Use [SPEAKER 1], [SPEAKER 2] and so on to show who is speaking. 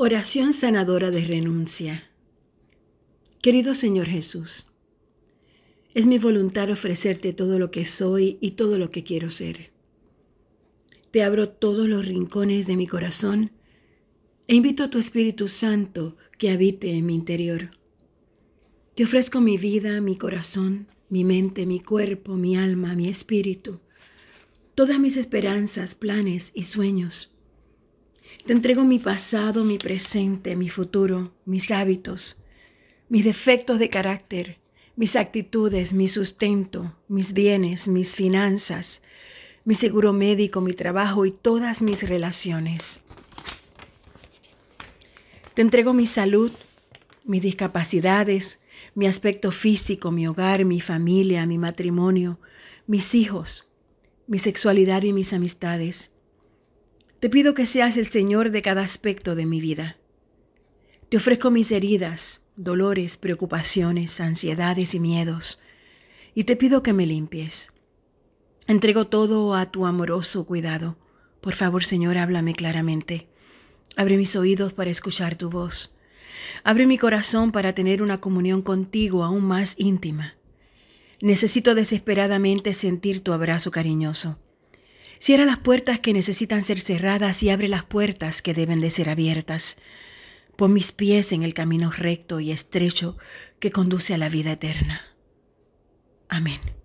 [SPEAKER 1] Oración sanadora de renuncia. Querido Señor Jesús, es mi voluntad ofrecerte todo lo que soy y todo lo que quiero ser. Te abro todos los rincones de mi corazón e invito a tu Espíritu Santo que habite en mi interior. Te ofrezco mi vida, mi corazón, mi mente, mi cuerpo, mi alma, mi espíritu, todas mis esperanzas, planes y sueños te entrego mi pasado, mi presente, mi futuro, mis hábitos, mis defectos de carácter, mis actitudes, mi sustento, mis bienes, mis finanzas, mi seguro médico, mi trabajo y todas mis relaciones. Te entrego mi salud, mis discapacidades, mi aspecto físico, mi hogar, mi familia, mi matrimonio, mis hijos, mi sexualidad y mis amistades. Te pido que seas el Señor de cada aspecto de mi vida. Te ofrezco mis heridas, dolores, preocupaciones, ansiedades y miedos, y te pido que me limpies. Entrego todo a tu amoroso cuidado. Por favor, Señor, háblame claramente. Abre mis oídos para escuchar tu voz. Abre mi corazón para tener una comunión contigo aún más íntima. Necesito desesperadamente sentir tu abrazo cariñoso. Cierra las puertas que necesitan ser cerradas y abre las puertas que deben de ser abiertas. Pon mis pies en el camino recto y estrecho que conduce a la vida eterna. Amén.